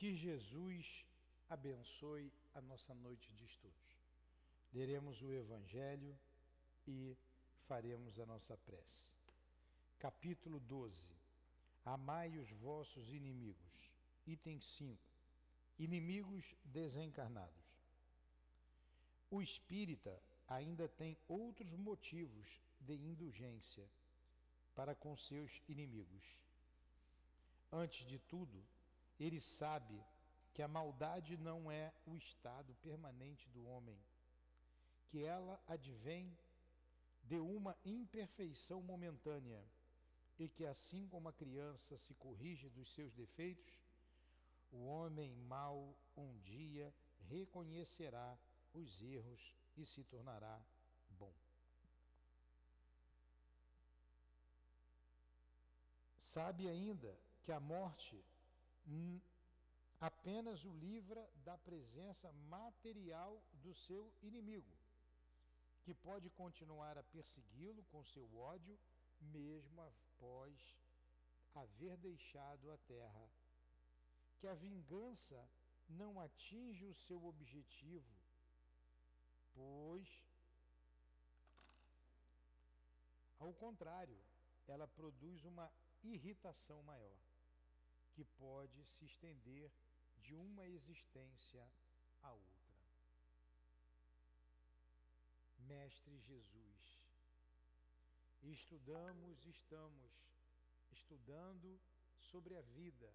Que Jesus abençoe a nossa noite de estudos. Leremos o Evangelho e faremos a nossa prece. Capítulo 12. Amai os vossos inimigos. Item 5. Inimigos desencarnados. O espírita ainda tem outros motivos de indulgência para com seus inimigos. Antes de tudo, ele sabe que a maldade não é o estado permanente do homem, que ela advém de uma imperfeição momentânea e que, assim como a criança se corrige dos seus defeitos, o homem mau um dia reconhecerá os erros e se tornará bom. Sabe ainda que a morte apenas o livra da presença material do seu inimigo, que pode continuar a persegui-lo com seu ódio, mesmo após haver deixado a terra. Que a vingança não atinge o seu objetivo, pois, ao contrário, ela produz uma irritação maior, que pode se estender de uma existência a outra. Mestre Jesus, estudamos, estamos estudando sobre a vida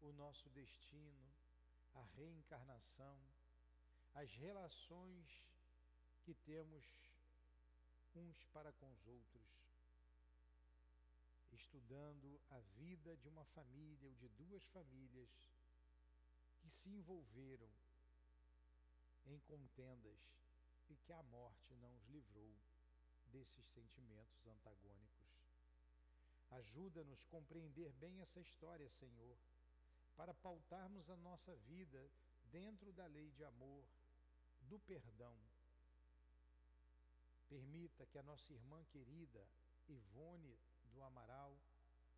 o nosso destino, a reencarnação, as relações que temos uns para com os outros, estudando a vida de uma família ou de duas famílias que se envolveram em contendas e que a morte não os livrou desses sentimentos antagônicos. Ajuda-nos a compreender bem essa história, Senhor para pautarmos a nossa vida dentro da lei de amor, do perdão. Permita que a nossa irmã querida Ivone do Amaral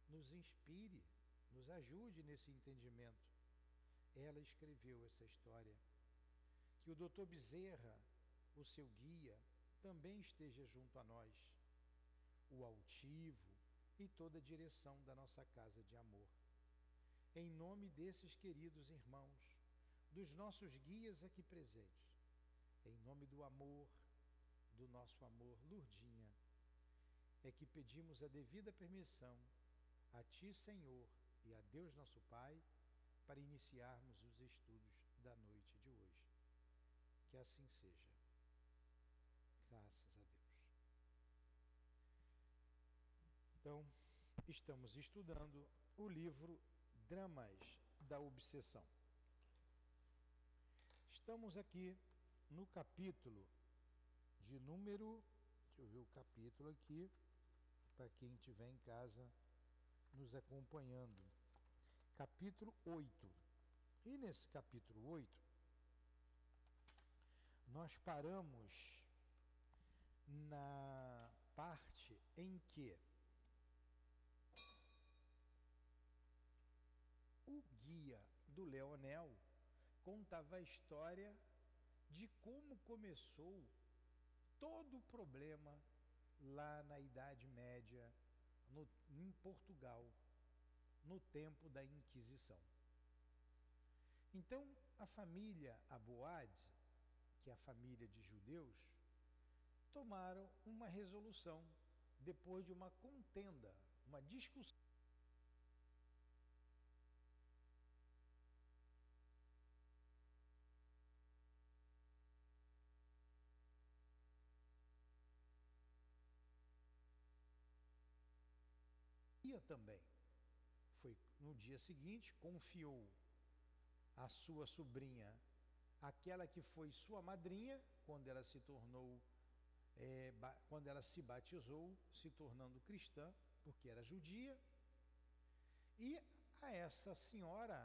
nos inspire, nos ajude nesse entendimento. Ela escreveu essa história. Que o doutor Bezerra, o seu guia, também esteja junto a nós, o altivo e toda a direção da nossa casa de amor em nome desses queridos irmãos, dos nossos guias aqui presentes, em nome do amor, do nosso amor, Lurdinha, é que pedimos a devida permissão a Ti, Senhor, e a Deus nosso Pai, para iniciarmos os estudos da noite de hoje. Que assim seja. Graças a Deus. Então, estamos estudando o livro Dramas da Obsessão. Estamos aqui no capítulo de número, deixa eu ver o capítulo aqui, para quem estiver em casa nos acompanhando. Capítulo 8. E nesse capítulo 8, nós paramos na parte em que o guia do Leonel contava a história de como começou todo o problema lá na Idade Média, no, em Portugal, no tempo da Inquisição. Então, a família Aboade, que é a família de judeus, tomaram uma resolução depois de uma contenda, uma discussão também. Foi no dia seguinte, confiou a sua sobrinha, aquela que foi sua madrinha, quando ela se tornou, é, quando ela se batizou, se tornando cristã, porque era judia, e a essa senhora,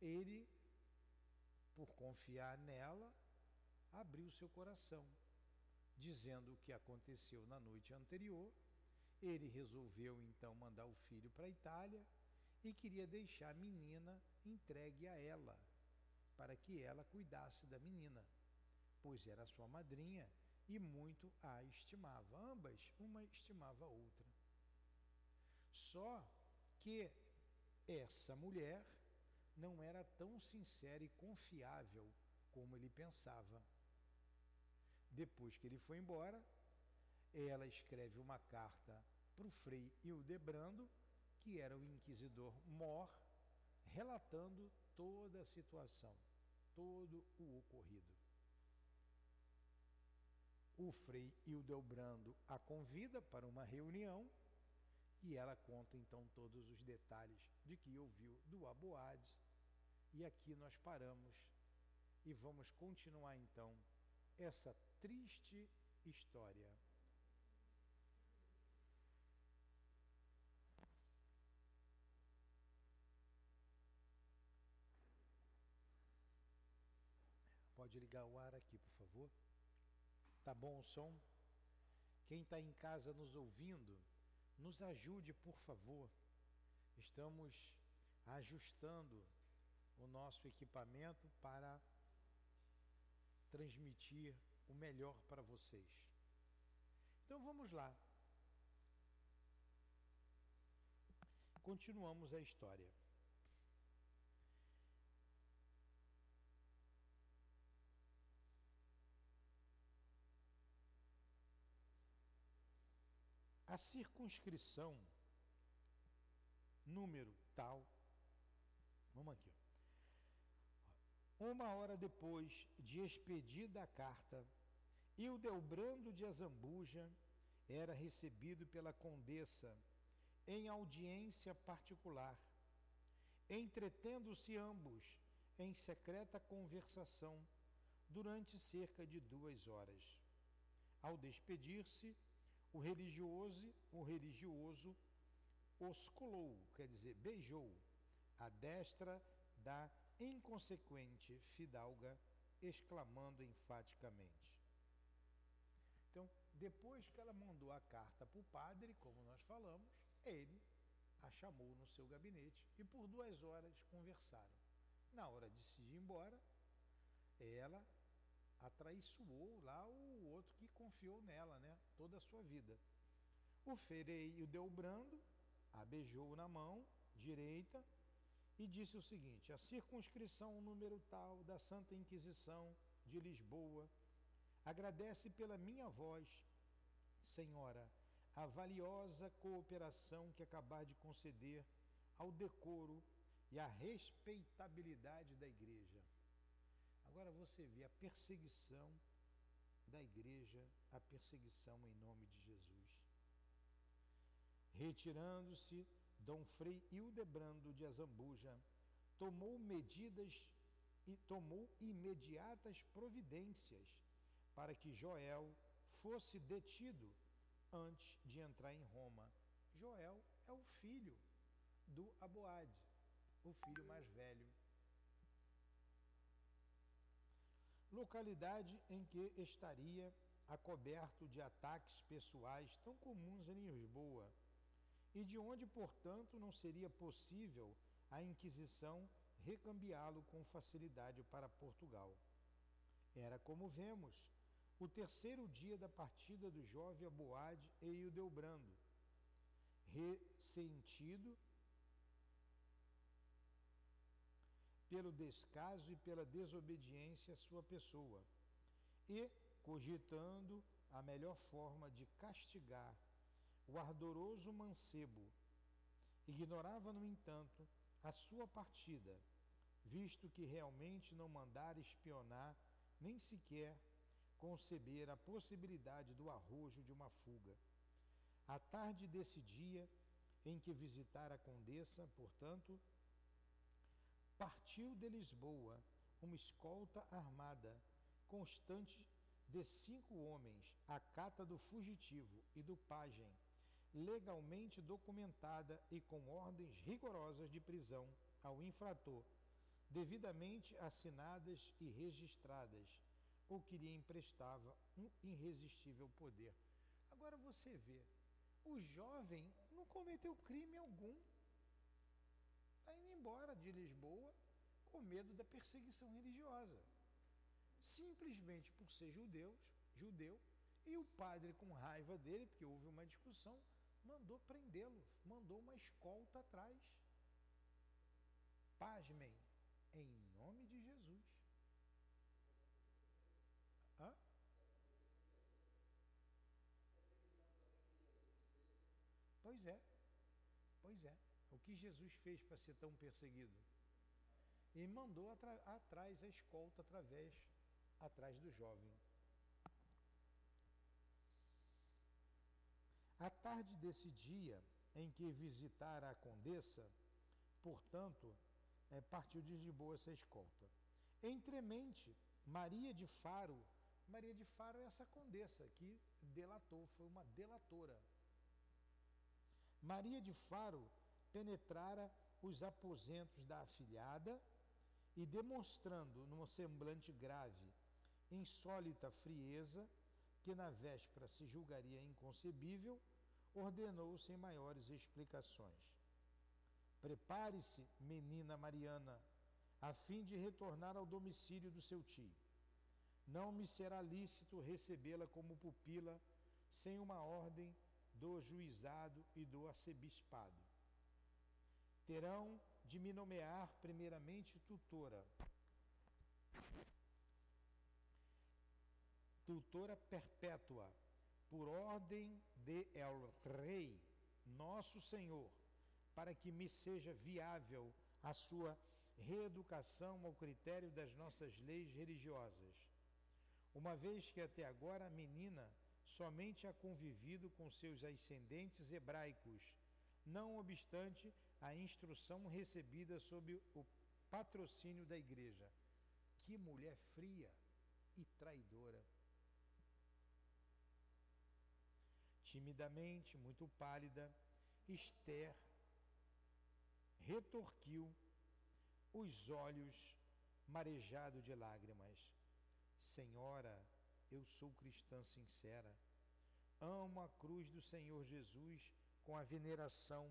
ele, por confiar nela, abriu seu coração, dizendo o que aconteceu na noite anterior ele resolveu então mandar o filho para a Itália e queria deixar a menina entregue a ela, para que ela cuidasse da menina, pois era sua madrinha e muito a estimava. Ambas, uma estimava a outra. Só que essa mulher não era tão sincera e confiável como ele pensava. Depois que ele foi embora, ela escreve uma carta para o Frei Hildebrando, que era o inquisidor mor, relatando toda a situação, todo o ocorrido. O Frei Hildebrando a convida para uma reunião e ela conta então todos os detalhes de que ouviu do Aboade. E aqui nós paramos e vamos continuar então essa triste história. Pode o ar aqui, por favor. Tá bom o som? Quem está em casa nos ouvindo, nos ajude, por favor. Estamos ajustando o nosso equipamento para transmitir o melhor para vocês. Então vamos lá. Continuamos a história. A circunscrição, número tal, vamos aqui. Uma hora depois de expedida a carta, Hildebrando de Azambuja era recebido pela condessa em audiência particular, entretendo-se ambos em secreta conversação durante cerca de duas horas. Ao despedir-se, o religioso, o religioso osculou, quer dizer, beijou a destra da inconsequente fidalga, exclamando enfaticamente: então, depois que ela mandou a carta para o padre, como nós falamos, ele a chamou no seu gabinete e por duas horas conversaram. Na hora de se ir embora, ela atraiçoou lá o outro que confiou nela, né? Toda a sua vida. O fereio deu brando, a beijou na mão direita e disse o seguinte: a circunscrição número tal da Santa Inquisição de Lisboa Agradece pela minha voz, Senhora, a valiosa cooperação que acabar de conceder ao decoro e à respeitabilidade da igreja. Agora você vê a perseguição da igreja, a perseguição em nome de Jesus. Retirando-se, Dom Frei Hildebrando de Azambuja tomou medidas e tomou imediatas providências para que Joel fosse detido antes de entrar em Roma. Joel é o filho do Aboade, o filho mais velho. Localidade em que estaria acoberto de ataques pessoais tão comuns em Lisboa, e de onde, portanto, não seria possível a Inquisição recambiá-lo com facilidade para Portugal. Era como vemos, o terceiro dia da partida do jovem Aboade e Hildebrando, ressentido pelo descaso e pela desobediência à sua pessoa, e cogitando a melhor forma de castigar o ardoroso mancebo, ignorava, no entanto, a sua partida, visto que realmente não mandara espionar nem sequer conceber a possibilidade do arrojo de uma fuga. À tarde desse dia, em que visitara a condessa, portanto, partiu de Lisboa uma escolta armada, constante de cinco homens, à cata do fugitivo e do pajem, legalmente documentada e com ordens rigorosas de prisão ao infrator, devidamente assinadas e registradas, ou que lhe emprestava um irresistível poder. Agora você vê, o jovem não cometeu crime algum. Embora de Lisboa com medo da perseguição religiosa. Simplesmente por ser judeus, judeu, e o padre, com raiva dele, porque houve uma discussão, mandou prendê-lo, mandou uma escolta atrás. Pasmem, em nome de Jesus. Hã? Pois é, pois é. O que Jesus fez para ser tão perseguido? E mandou atrás a escolta através atrás do jovem. À tarde desse dia em que visitara a condessa, portanto, é, partiu de Lisboa essa escolta. Entremente, Maria de Faro, Maria de Faro é essa condessa que delatou, foi uma delatora. Maria de Faro penetrara os aposentos da afilhada e, demonstrando num semblante grave, insólita frieza, que na véspera se julgaria inconcebível, ordenou sem maiores explicações. Prepare-se, menina Mariana, a fim de retornar ao domicílio do seu tio. Não me será lícito recebê-la como pupila sem uma ordem do juizado e do arcebispado. Terão de me nomear primeiramente tutora tutora perpétua, por ordem de El Rei, nosso Senhor, para que me seja viável a sua reeducação ao critério das nossas leis religiosas. Uma vez que até agora a menina somente ha convivido com seus ascendentes hebraicos, não obstante a instrução recebida sob o patrocínio da igreja. Que mulher fria e traidora! Timidamente, muito pálida, Esther retorquiu os olhos marejado de lágrimas. Senhora, eu sou cristã sincera. Amo a cruz do Senhor Jesus com a veneração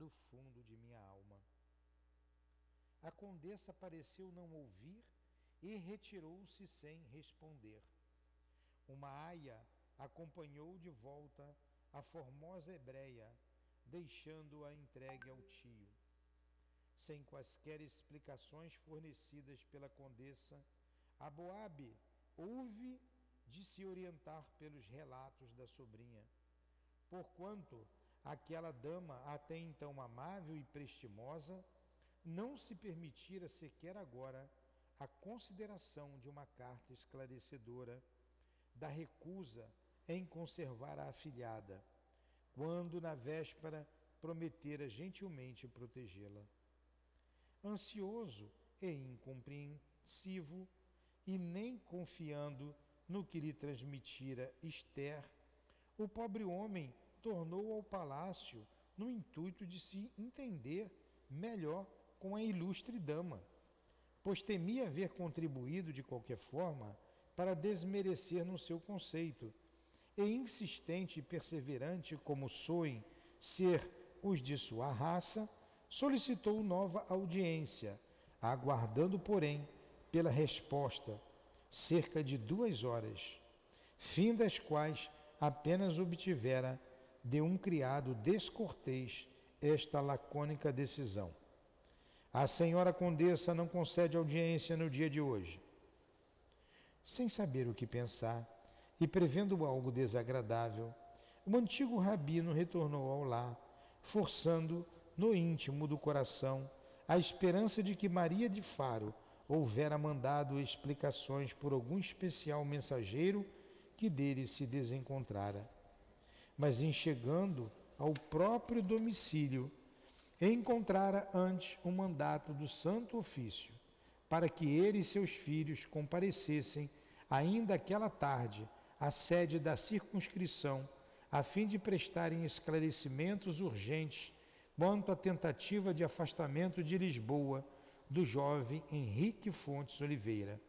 do fundo de minha alma. A condessa pareceu não ouvir e retirou-se sem responder. Uma aia acompanhou de volta a formosa hebreia, deixando-a entregue ao tio. Sem quaisquer explicações fornecidas pela condessa, Aboabe houve de se orientar pelos relatos da sobrinha, porquanto aquela dama, até então amável e prestimosa, não se permitira sequer agora a consideração de uma carta esclarecedora da recusa em conservar a afilhada, quando na véspera prometera gentilmente protegê-la. Ansioso e incompreensivo, e nem confiando no que lhe transmitira Esther, o pobre homem tornou ao palácio no intuito de se entender melhor com a ilustre dama, pois temia haver contribuído de qualquer forma para desmerecer no seu conceito e insistente e perseverante como soem ser os de sua raça, solicitou nova audiência, aguardando, porém, pela resposta cerca de duas horas, fim das quais apenas obtivera de um criado descortês esta lacônica decisão. A senhora condessa não concede audiência no dia de hoje. Sem saber o que pensar, e prevendo algo desagradável, o antigo rabino retornou ao lar, forçando no íntimo do coração a esperança de que Maria de Faro houvera mandado explicações por algum especial mensageiro que dele se desencontrara. Mas em chegando ao próprio domicílio, encontrara antes um mandato do Santo Ofício para que ele e seus filhos comparecessem ainda aquela tarde à sede da circunscrição, a fim de prestarem esclarecimentos urgentes quanto à tentativa de afastamento de Lisboa do jovem Henrique Fontes Oliveira,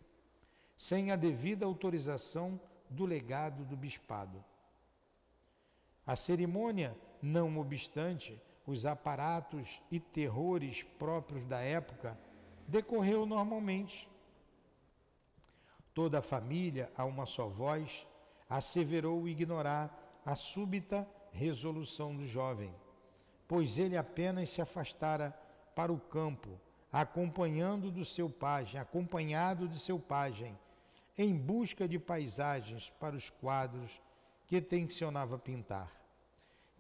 sem a devida autorização do legado do bispado. A cerimônia, não obstante, os aparatos e terrores próprios da época, decorreu normalmente. Toda a família, a uma só voz, asseverou ignorar a súbita resolução do jovem, pois ele apenas se afastara para o campo, acompanhando do seu pajem, acompanhado de seu pajem, em busca de paisagens para os quadros que tensionava pintar,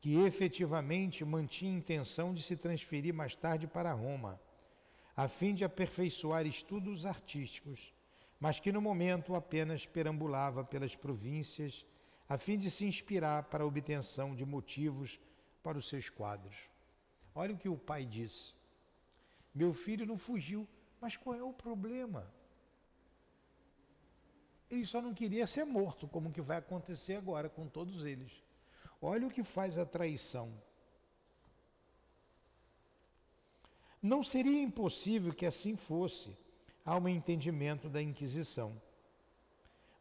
que efetivamente mantinha intenção de se transferir mais tarde para Roma, a fim de aperfeiçoar estudos artísticos mas que no momento apenas perambulava pelas províncias a fim de se inspirar para a obtenção de motivos para os seus quadros. Olha o que o pai disse. Meu filho não fugiu, mas qual é o problema? Ele só não queria ser morto, como que vai acontecer agora com todos eles. Olha o que faz a traição. Não seria impossível que assim fosse há um entendimento da Inquisição.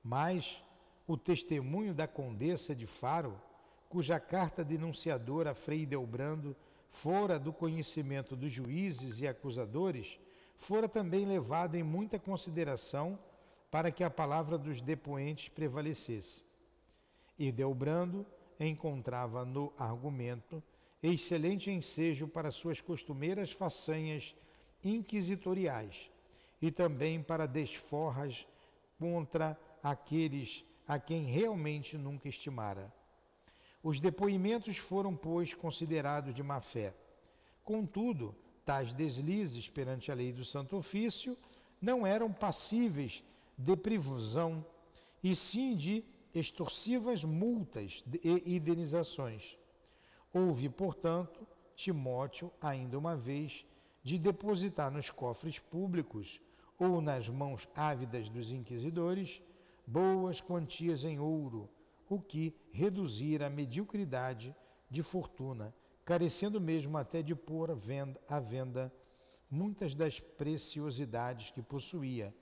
Mas o testemunho da Condessa de Faro, cuja carta denunciadora a Frei Delbrando fora do conhecimento dos juízes e acusadores, fora também levado em muita consideração para que a palavra dos depoentes prevalecesse. E Delbrando encontrava no argumento excelente ensejo para suas costumeiras façanhas inquisitoriais e também para desforras contra aqueles a quem realmente nunca estimara. Os depoimentos foram, pois, considerados de má fé. Contudo, tais deslizes perante a lei do Santo Ofício não eram passíveis de privusão, e sim de extorsivas multas e indenizações. Houve, portanto, Timóteo, ainda uma vez, de depositar nos cofres públicos ou nas mãos ávidas dos inquisidores, boas quantias em ouro, o que reduzira a mediocridade de fortuna, carecendo mesmo até de pôr à venda muitas das preciosidades que possuía,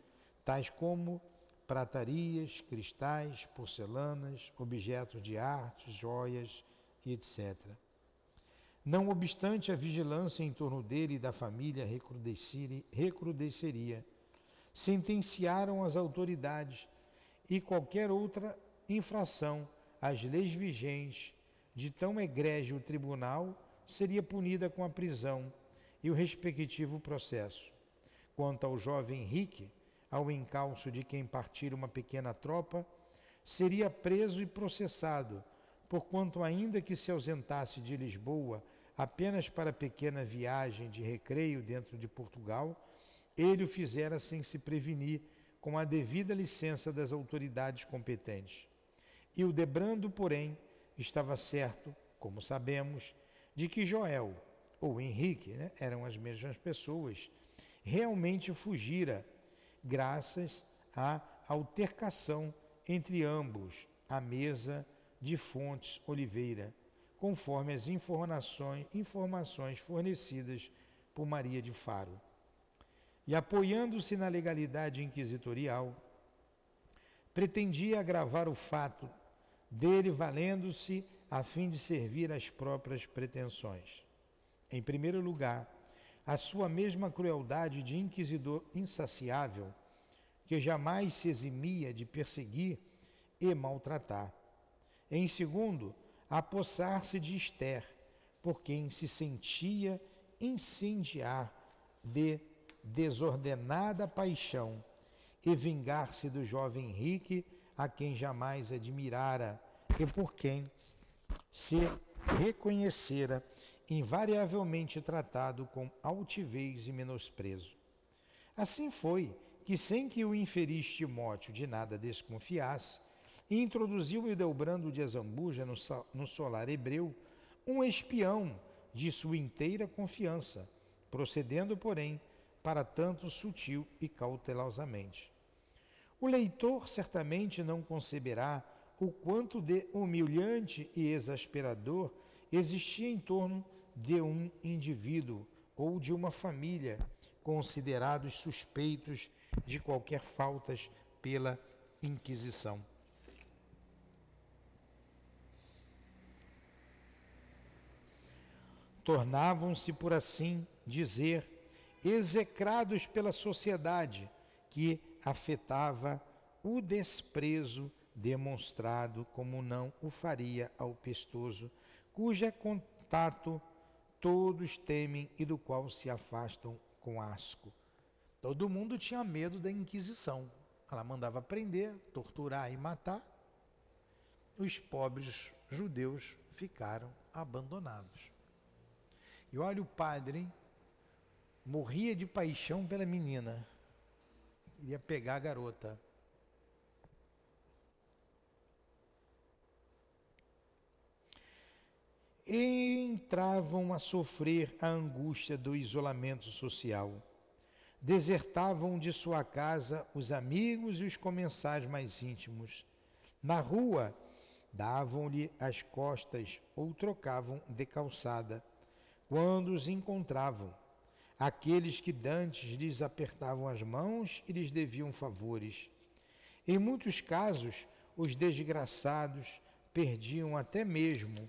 tais como pratarias, cristais, porcelanas, objetos de arte, joias e etc. Não obstante a vigilância em torno dele e da família recrudesceria, sentenciaram as autoridades e qualquer outra infração às leis vigentes de tão egrégio tribunal seria punida com a prisão e o respectivo processo. Quanto ao jovem Henrique, ao encalço de quem partira uma pequena tropa, seria preso e processado, porquanto, ainda que se ausentasse de Lisboa apenas para pequena viagem de recreio dentro de Portugal, ele o fizera sem se prevenir, com a devida licença das autoridades competentes. E o Debrando, porém, estava certo, como sabemos, de que Joel ou Henrique né, eram as mesmas pessoas, realmente fugira, graças à altercação entre ambos à mesa de Fontes Oliveira, conforme as informações, informações fornecidas por Maria de Faro e apoiando-se na legalidade inquisitorial, pretendia agravar o fato dele valendo-se a fim de servir às próprias pretensões. Em primeiro lugar, a sua mesma crueldade de inquisidor insaciável, que jamais se eximia de perseguir e maltratar. Em segundo, apossar-se de Esther, por quem se sentia incendiar de desordenada paixão e vingar-se do jovem Henrique, a quem jamais admirara e por quem se reconhecera invariavelmente tratado com altivez e menosprezo. Assim foi que, sem que o infeliz Timóteo de nada desconfiasse, introduziu Edelbrando de Azambuja no, no solar hebreu um espião de sua inteira confiança, procedendo, porém, para tanto sutil e cautelosamente. O leitor certamente não conceberá o quanto de humilhante e exasperador existia em torno de um indivíduo ou de uma família considerados suspeitos de qualquer faltas pela Inquisição. tornavam-se, por assim dizer, execrados pela sociedade que afetava o desprezo demonstrado como não o faria ao pestoso, cuja contato todos temem e do qual se afastam com asco. Todo mundo tinha medo da Inquisição. Ela mandava prender, torturar e matar. Os pobres judeus ficaram abandonados. E olha o padre, morria de paixão pela menina. Queria pegar a garota. Entravam a sofrer a angústia do isolamento social. Desertavam de sua casa os amigos e os comensais mais íntimos. Na rua, davam-lhe as costas ou trocavam de calçada, quando os encontravam. Aqueles que dantes lhes apertavam as mãos e lhes deviam favores. Em muitos casos, os desgraçados perdiam até mesmo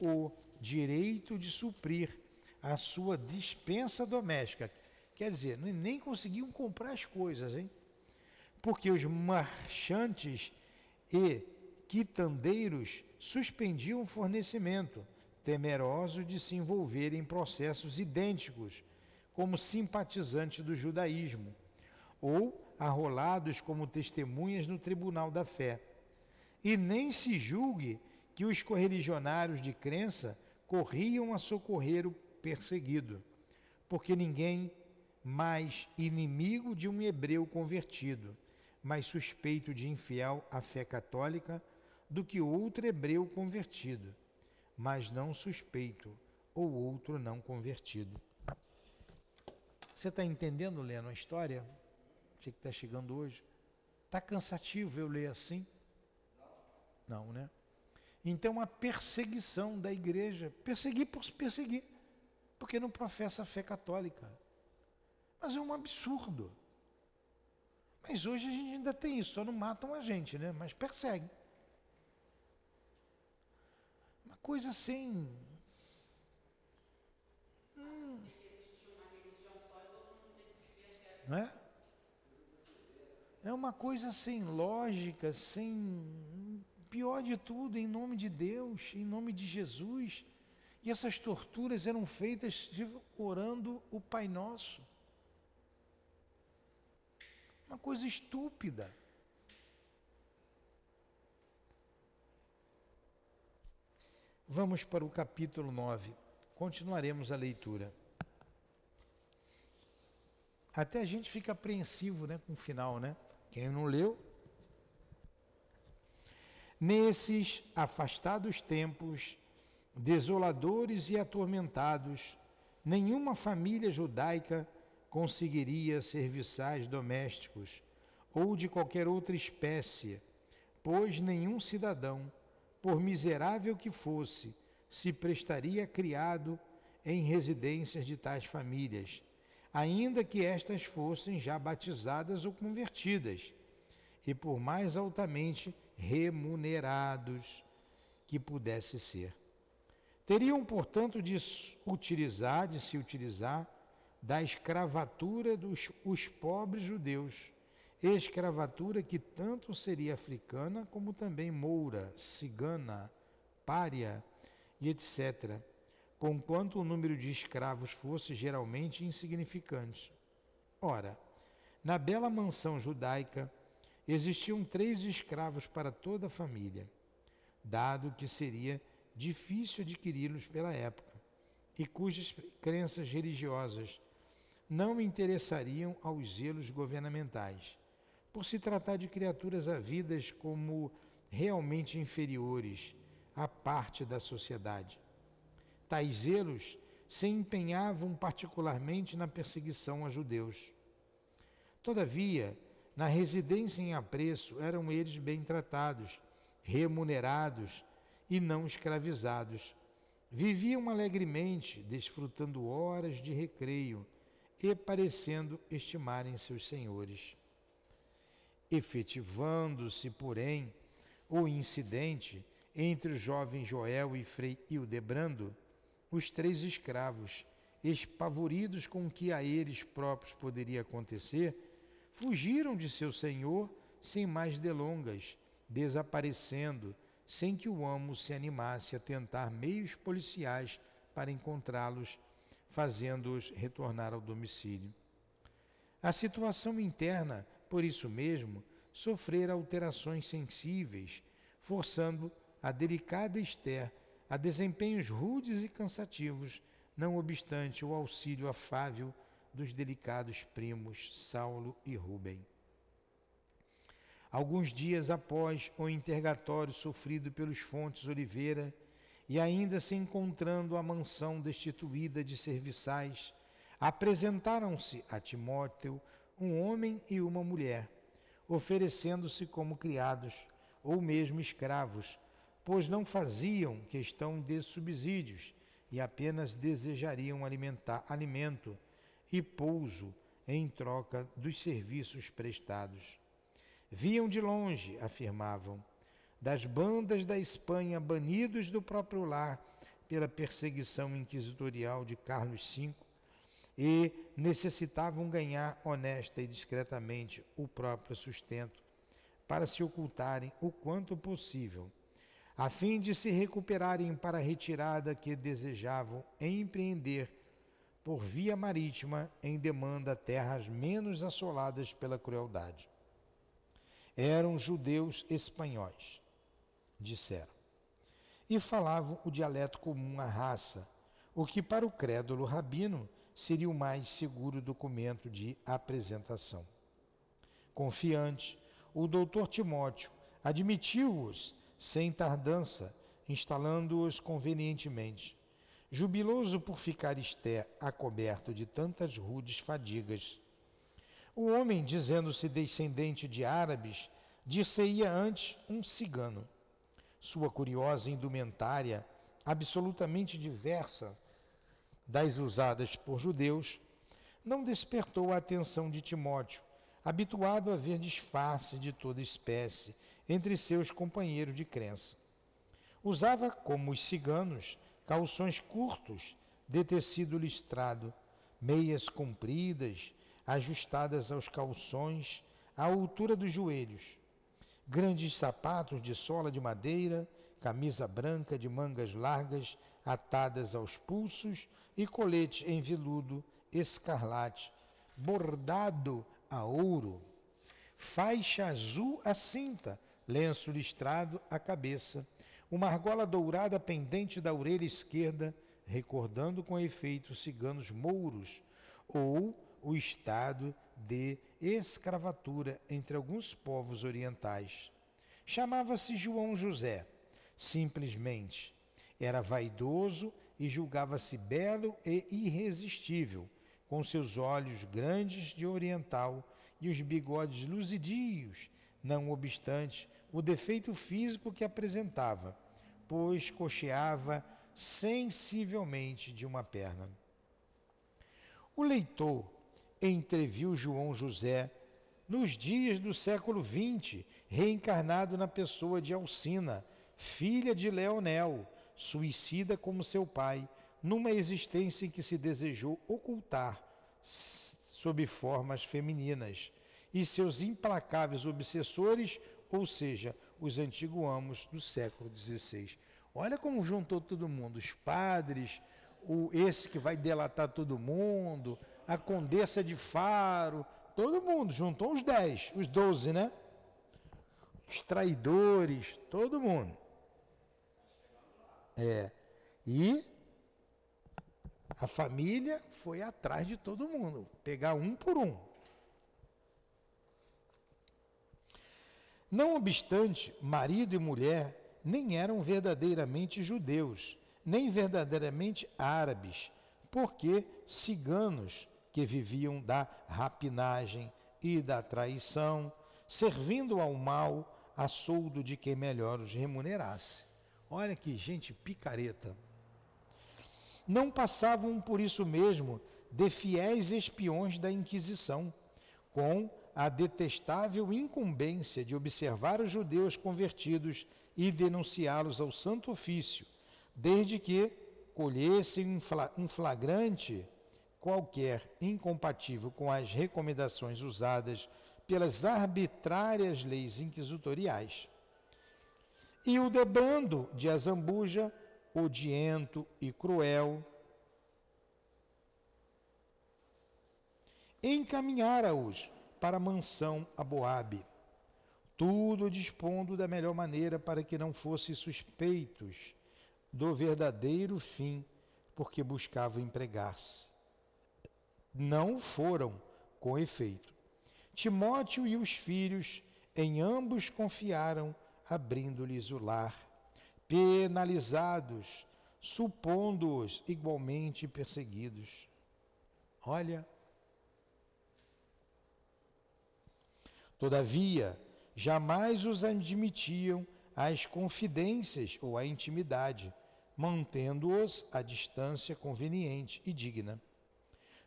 o direito de suprir a sua dispensa doméstica. Quer dizer, nem conseguiam comprar as coisas, hein? Porque os marchantes e quitandeiros suspendiam o fornecimento, temerosos de se envolver em processos idênticos, como simpatizantes do judaísmo, ou arrolados como testemunhas no tribunal da fé. E nem se julgue que os correligionários de crença corriam a socorrer o perseguido, porque ninguém mais inimigo de um hebreu convertido, mais suspeito de infiel à fé católica do que outro hebreu convertido, mas não suspeito ou outro não convertido. Você está entendendo, lendo a história? Você que está chegando hoje? Está cansativo eu ler assim? Não, né? Então a perseguição da igreja, perseguir por perseguir, porque não professa a fé católica. Mas é um absurdo. Mas hoje a gente ainda tem isso, só não matam a gente, né? Mas perseguem. Uma coisa assim. Hum. Não é? É uma coisa sem lógica, sem pior de tudo, em nome de Deus, em nome de Jesus. E essas torturas eram feitas orando o Pai Nosso. Uma coisa estúpida. Vamos para o capítulo 9. Continuaremos a leitura. Até a gente fica apreensivo né, com o final, né? Quem não leu, Nesses afastados tempos, desoladores e atormentados, nenhuma família judaica conseguiria serviçais domésticos ou de qualquer outra espécie, pois nenhum cidadão, por miserável que fosse, se prestaria criado em residências de tais famílias, ainda que estas fossem já batizadas ou convertidas, e por mais altamente remunerados que pudesse ser. Teriam, portanto, de utilizar, de se utilizar da escravatura dos os pobres judeus, escravatura que tanto seria africana como também moura, cigana, pária e etc., conquanto o número de escravos fosse geralmente insignificante. Ora, na bela mansão judaica, Existiam três escravos para toda a família, dado que seria difícil adquiri-los pela época, e cujas crenças religiosas não interessariam aos zelos governamentais, por se tratar de criaturas havidas como realmente inferiores à parte da sociedade. Tais zelos se empenhavam particularmente na perseguição a judeus. Todavia, na residência em apreço eram eles bem tratados, remunerados e não escravizados. Viviam alegremente, desfrutando horas de recreio e parecendo estimarem seus senhores. Efetivando-se, porém, o incidente entre o jovem Joel e Frei Hildebrando, os três escravos, espavoridos com o que a eles próprios poderia acontecer, fugiram de seu senhor sem mais delongas, desaparecendo, sem que o amo se animasse a tentar meios policiais para encontrá-los, fazendo-os retornar ao domicílio. A situação interna, por isso mesmo, sofrera alterações sensíveis, forçando a delicada Esther a desempenhos rudes e cansativos, não obstante o auxílio afável dos delicados primos Saulo e Rubem. Alguns dias após o interrogatório sofrido pelos Fontes Oliveira, e ainda se encontrando a mansão destituída de serviçais, apresentaram-se a Timóteo um homem e uma mulher, oferecendo-se como criados ou mesmo escravos, pois não faziam questão de subsídios e apenas desejariam alimentar alimento e pouso em troca dos serviços prestados. Viam de longe, afirmavam, das bandas da Espanha banidos do próprio lar pela perseguição inquisitorial de Carlos V e necessitavam ganhar honesta e discretamente o próprio sustento para se ocultarem o quanto possível, a fim de se recuperarem para a retirada que desejavam empreender por via marítima em demanda terras menos assoladas pela crueldade. Eram judeus espanhóis disseram. E falavam o dialeto comum à raça, o que para o crédulo rabino seria o mais seguro documento de apresentação. Confiante, o doutor Timóteo admitiu-os sem tardança, instalando-os convenientemente. Jubiloso por ficar Esté acoberto de tantas rudes fadigas. O homem, dizendo-se descendente de árabes, dir-se-ia antes um cigano sua curiosa indumentária, absolutamente diversa das usadas por judeus, não despertou a atenção de Timóteo, habituado a ver disfarce de toda espécie entre seus companheiros de crença. Usava, como os ciganos, calções curtos de tecido listrado, meias compridas, ajustadas aos calções à altura dos joelhos, grandes sapatos de sola de madeira, camisa branca de mangas largas atadas aos pulsos e colete em veludo escarlate, bordado a ouro, faixa azul à cinta, lenço listrado à cabeça, uma argola dourada pendente da orelha esquerda, recordando com efeito ciganos mouros, ou o estado de escravatura entre alguns povos orientais. Chamava-se João José, simplesmente. Era vaidoso e julgava-se belo e irresistível, com seus olhos grandes de oriental e os bigodes luzidios, não obstante o defeito físico que apresentava, pois cocheava sensivelmente de uma perna. O leitor entreviu João José nos dias do século XX, reencarnado na pessoa de Alcina, filha de Leonel, suicida como seu pai, numa existência em que se desejou ocultar sob formas femininas, e seus implacáveis obsessores, ou seja, os antigos amos do século XVI. Olha como juntou todo mundo, os padres, o esse que vai delatar todo mundo, a Condessa de Faro, todo mundo, juntou os dez, os doze, né? Os traidores, todo mundo. É. E a família foi atrás de todo mundo, pegar um por um. Não obstante, marido e mulher nem eram verdadeiramente judeus, nem verdadeiramente árabes, porque ciganos que viviam da rapinagem e da traição, servindo ao mal a soldo de quem melhor os remunerasse. Olha que gente picareta. Não passavam por isso mesmo de fiéis espiões da Inquisição, com a detestável incumbência de observar os judeus convertidos e denunciá-los ao Santo Ofício, desde que colhessem um flagrante qualquer incompatível com as recomendações usadas pelas arbitrárias leis inquisitoriais. E o debando de Azambuja, odiento e cruel, encaminhara-os para a mansão a Boabe, tudo dispondo da melhor maneira para que não fossem suspeitos do verdadeiro fim porque buscavam empregar-se. Não foram com efeito. Timóteo e os filhos em ambos confiaram, abrindo-lhes o lar, penalizados, supondo-os igualmente perseguidos. Olha, Todavia, jamais os admitiam às confidências ou à intimidade, mantendo-os à distância conveniente e digna.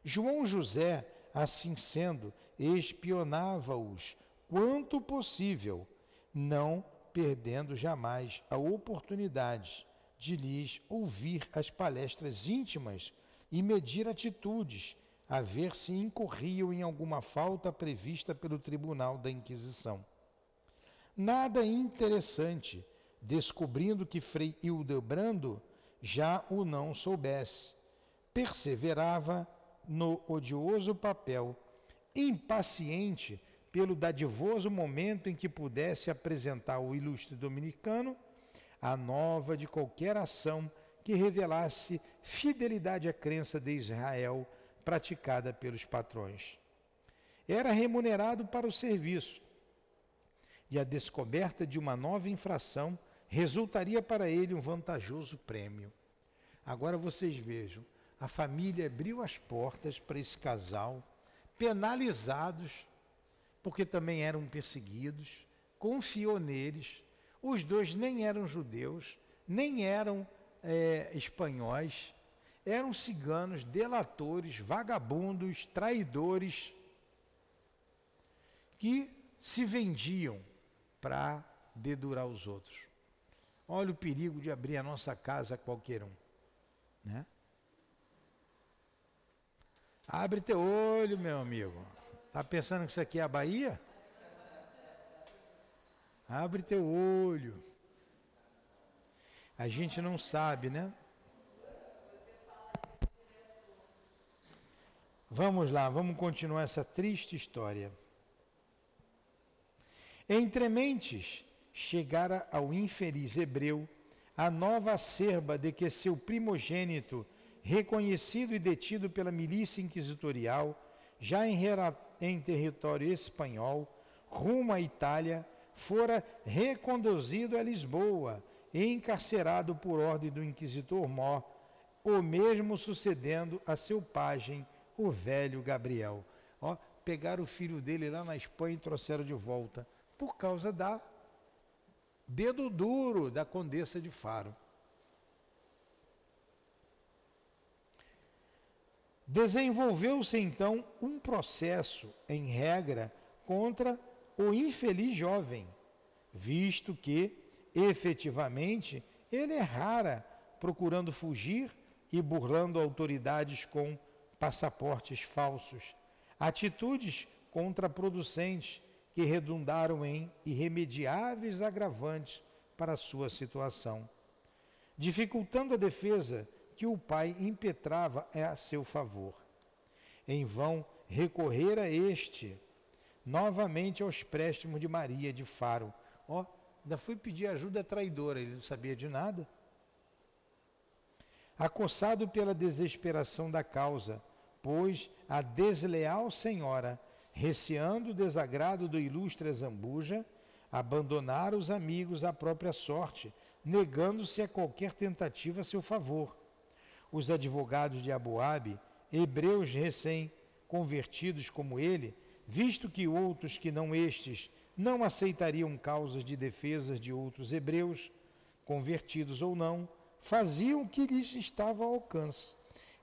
João José, assim sendo, espionava-os quanto possível, não perdendo jamais a oportunidade de lhes ouvir as palestras íntimas e medir atitudes a ver se incorriam em alguma falta prevista pelo Tribunal da Inquisição. Nada interessante, descobrindo que Frei Hildebrando já o não soubesse. Perseverava no odioso papel, impaciente pelo dadivoso momento em que pudesse apresentar ao ilustre dominicano a nova de qualquer ação que revelasse fidelidade à crença de Israel praticada pelos patrões. Era remunerado para o serviço e a descoberta de uma nova infração resultaria para ele um vantajoso prêmio. Agora vocês vejam, a família abriu as portas para esse casal, penalizados, porque também eram perseguidos, confiou neles. Os dois nem eram judeus, nem eram é, espanhóis, eram ciganos, delatores, vagabundos, traidores, que se vendiam para dedurar os outros. Olha o perigo de abrir a nossa casa a qualquer um. Né? Abre teu olho, meu amigo. Tá pensando que isso aqui é a Bahia? Abre teu olho. A gente não sabe, né? Vamos lá, vamos continuar essa triste história. Entre mentes, chegara ao infeliz hebreu a nova acerba de que seu primogênito, reconhecido e detido pela milícia inquisitorial, já em, em território espanhol, rumo à Itália, fora reconduzido a Lisboa e encarcerado por ordem do inquisitor Mó, o mesmo sucedendo a seu pajem o velho Gabriel. Ó, pegaram o filho dele lá na Espanha e trouxeram de volta, por causa da dedo duro da condessa de Faro. Desenvolveu-se então um processo, em regra, contra o infeliz jovem, visto que, efetivamente, ele errara procurando fugir e burlando autoridades com passaportes falsos, atitudes contraproducentes que redundaram em irremediáveis agravantes para a sua situação, dificultando a defesa que o pai impetrava a seu favor. Em vão recorrera este novamente aos préstimos de Maria de Faro. Ó, oh, ainda foi pedir ajuda traidora, ele não sabia de nada. Acossado pela desesperação da causa, pois a desleal senhora, receando o desagrado do ilustre Zambuja, abandonara os amigos à própria sorte, negando-se a qualquer tentativa a seu favor. Os advogados de Abuabe, hebreus recém-convertidos como ele, visto que outros que não estes não aceitariam causas de defesa de outros hebreus, convertidos ou não, faziam o que lhes estava ao alcance.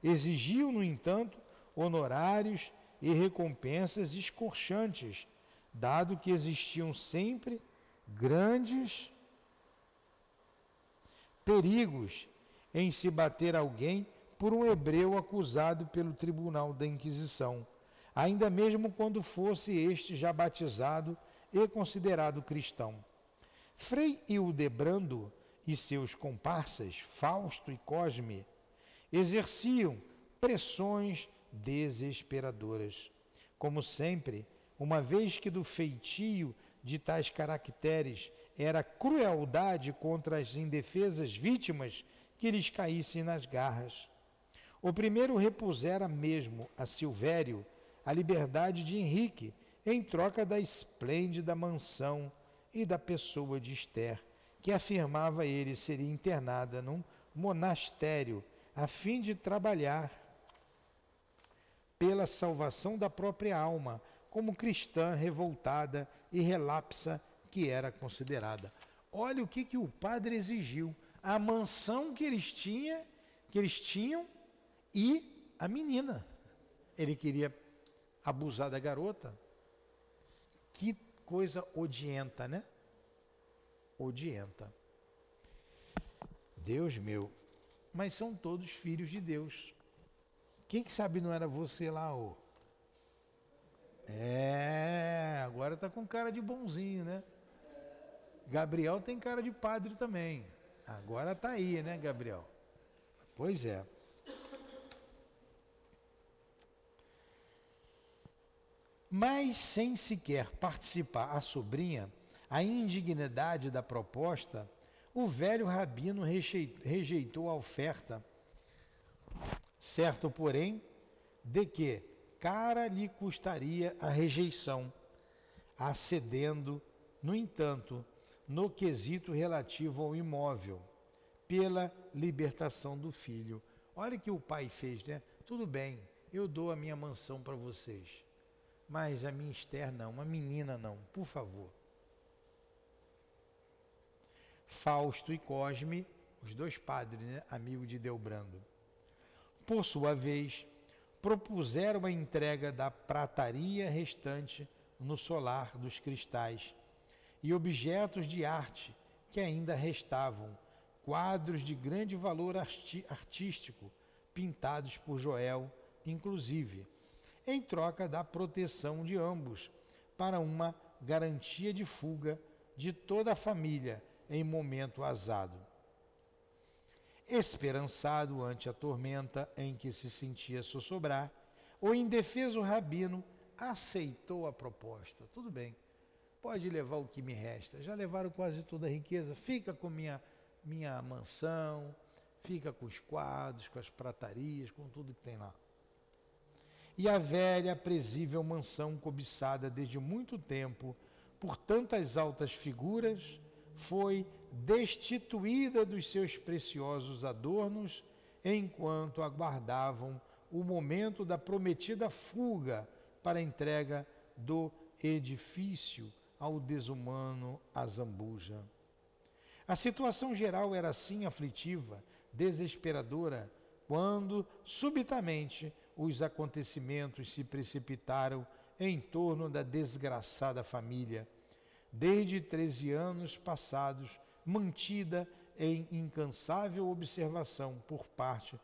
Exigiam, no entanto, honorários e recompensas escorchantes, dado que existiam sempre grandes perigos em se bater alguém por um hebreu acusado pelo tribunal da Inquisição, ainda mesmo quando fosse este já batizado e considerado cristão. Frei Hildebrando e seus comparsas, Fausto e Cosme, exerciam pressões desesperadoras. Como sempre, uma vez que do feitio de tais caracteres era crueldade contra as indefesas vítimas que lhes caíssem nas garras. O primeiro repusera mesmo a Silvério a liberdade de Henrique em troca da esplêndida mansão e da pessoa de Esther, que afirmava ele seria internada num monastério a fim de trabalhar pela salvação da própria alma, como cristã revoltada e relapsa que era considerada. Olha o que, que o padre exigiu: a mansão que eles, tinha, que eles tinham e a menina. Ele queria abusar da garota. Que coisa odienta, né? Odienta. Deus meu, mas são todos filhos de Deus. Quem que sabe não era você lá, ô? É, agora tá com cara de bonzinho, né? Gabriel tem cara de padre também. Agora tá aí, né, Gabriel? Pois é. Mas sem sequer participar a sobrinha, a indignidade da proposta, o velho rabino rejeitou a oferta, certo, porém, de que cara lhe custaria a rejeição, acedendo, no entanto, no quesito relativo ao imóvel, pela libertação do filho. Olha que o pai fez, né? Tudo bem, eu dou a minha mansão para vocês, mas a minha Esther não, menina não, por favor. Fausto e Cosme, os dois padres, né, amigos de Delbrando. Por sua vez, propuseram a entrega da prataria restante no solar dos cristais e objetos de arte que ainda restavam, quadros de grande valor artístico, pintados por Joel, inclusive, em troca da proteção de ambos, para uma garantia de fuga de toda a família em momento azado. Esperançado ante a tormenta em que se sentia sussobrar, o indefeso rabino aceitou a proposta. Tudo bem, pode levar o que me resta. Já levaram quase toda a riqueza, fica com minha, minha mansão, fica com os quadros, com as pratarias, com tudo que tem lá. E a velha, presível mansão cobiçada desde muito tempo por tantas altas figuras, foi destituída dos seus preciosos adornos enquanto aguardavam o momento da prometida fuga para a entrega do edifício ao desumano Azambuja. A situação geral era assim aflitiva, desesperadora, quando, subitamente, os acontecimentos se precipitaram em torno da desgraçada família desde 13 anos passados, mantida em incansável observação por parte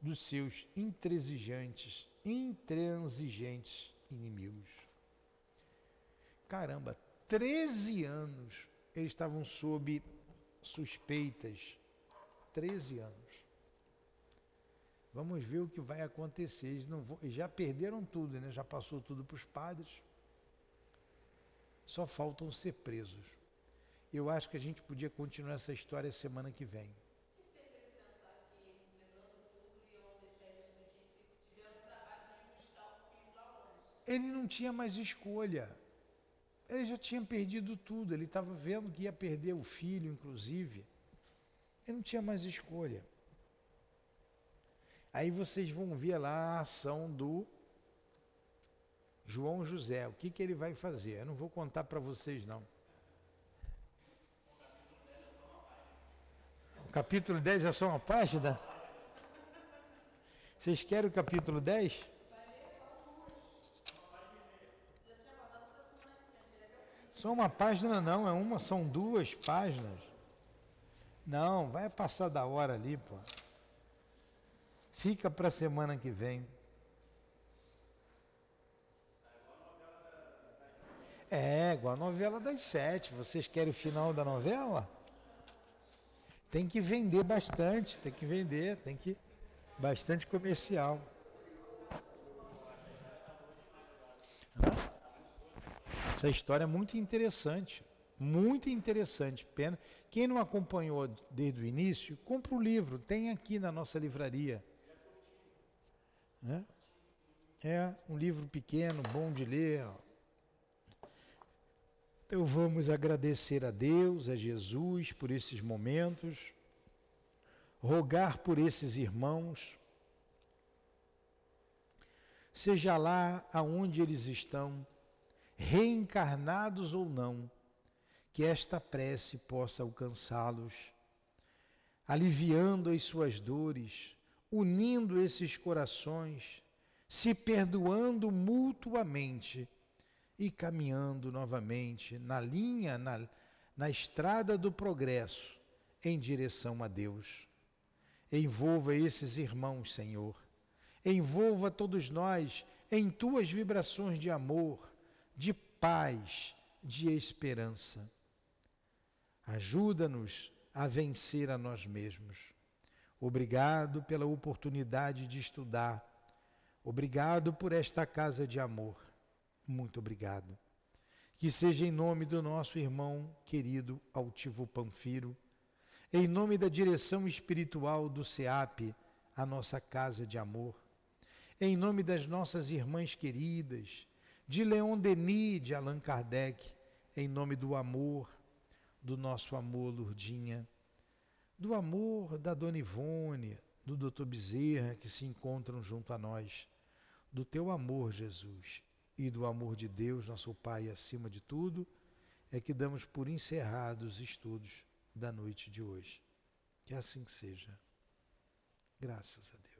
dos seus intransigentes, intransigentes inimigos. Caramba, 13 anos eles estavam sob suspeitas. 13 anos. Vamos ver o que vai acontecer. Eles não vão, já perderam tudo, né? já passou tudo para os padres só faltam ser presos. Eu acho que a gente podia continuar essa história semana que vem. Ele não tinha mais escolha. Ele já tinha perdido tudo. Ele estava vendo que ia perder o filho, inclusive. Ele não tinha mais escolha. Aí vocês vão ver lá a ação do João José, o que, que ele vai fazer? Eu não vou contar para vocês, não. Capítulo 10 é só uma página? Vocês querem o capítulo 10? Só uma página não, é uma, são duas páginas. Não, vai passar da hora ali, pô. Fica para a semana que vem. É, igual a novela das sete. Vocês querem o final da novela? Tem que vender bastante, tem que vender, tem que. Bastante comercial. Essa história é muito interessante. Muito interessante. Pena. Quem não acompanhou desde o início, compra o livro, tem aqui na nossa livraria. Né? É um livro pequeno, bom de ler. Então vamos agradecer a Deus, a Jesus por esses momentos, rogar por esses irmãos, seja lá aonde eles estão, reencarnados ou não, que esta prece possa alcançá-los, aliviando as suas dores, unindo esses corações, se perdoando mutuamente e caminhando novamente na linha, na, na estrada do progresso em direção a Deus. Envolva esses irmãos, Senhor. Envolva todos nós em tuas vibrações de amor, de paz, de esperança. Ajuda-nos a vencer a nós mesmos. Obrigado pela oportunidade de estudar. Obrigado por esta casa de amor. Muito obrigado. Que seja em nome do nosso irmão querido Altivo Panfiro, em nome da direção espiritual do SEAP, a nossa casa de amor, em nome das nossas irmãs queridas, de Leon Denis, de Allan Kardec, em nome do amor, do nosso amor, Lurdinha, do amor da Dona Ivone, do Dr. Bezerra, que se encontram junto a nós, do teu amor, Jesus, e do amor de Deus, nosso Pai, acima de tudo, é que damos por encerrados os estudos da noite de hoje. Que assim seja. Graças a Deus.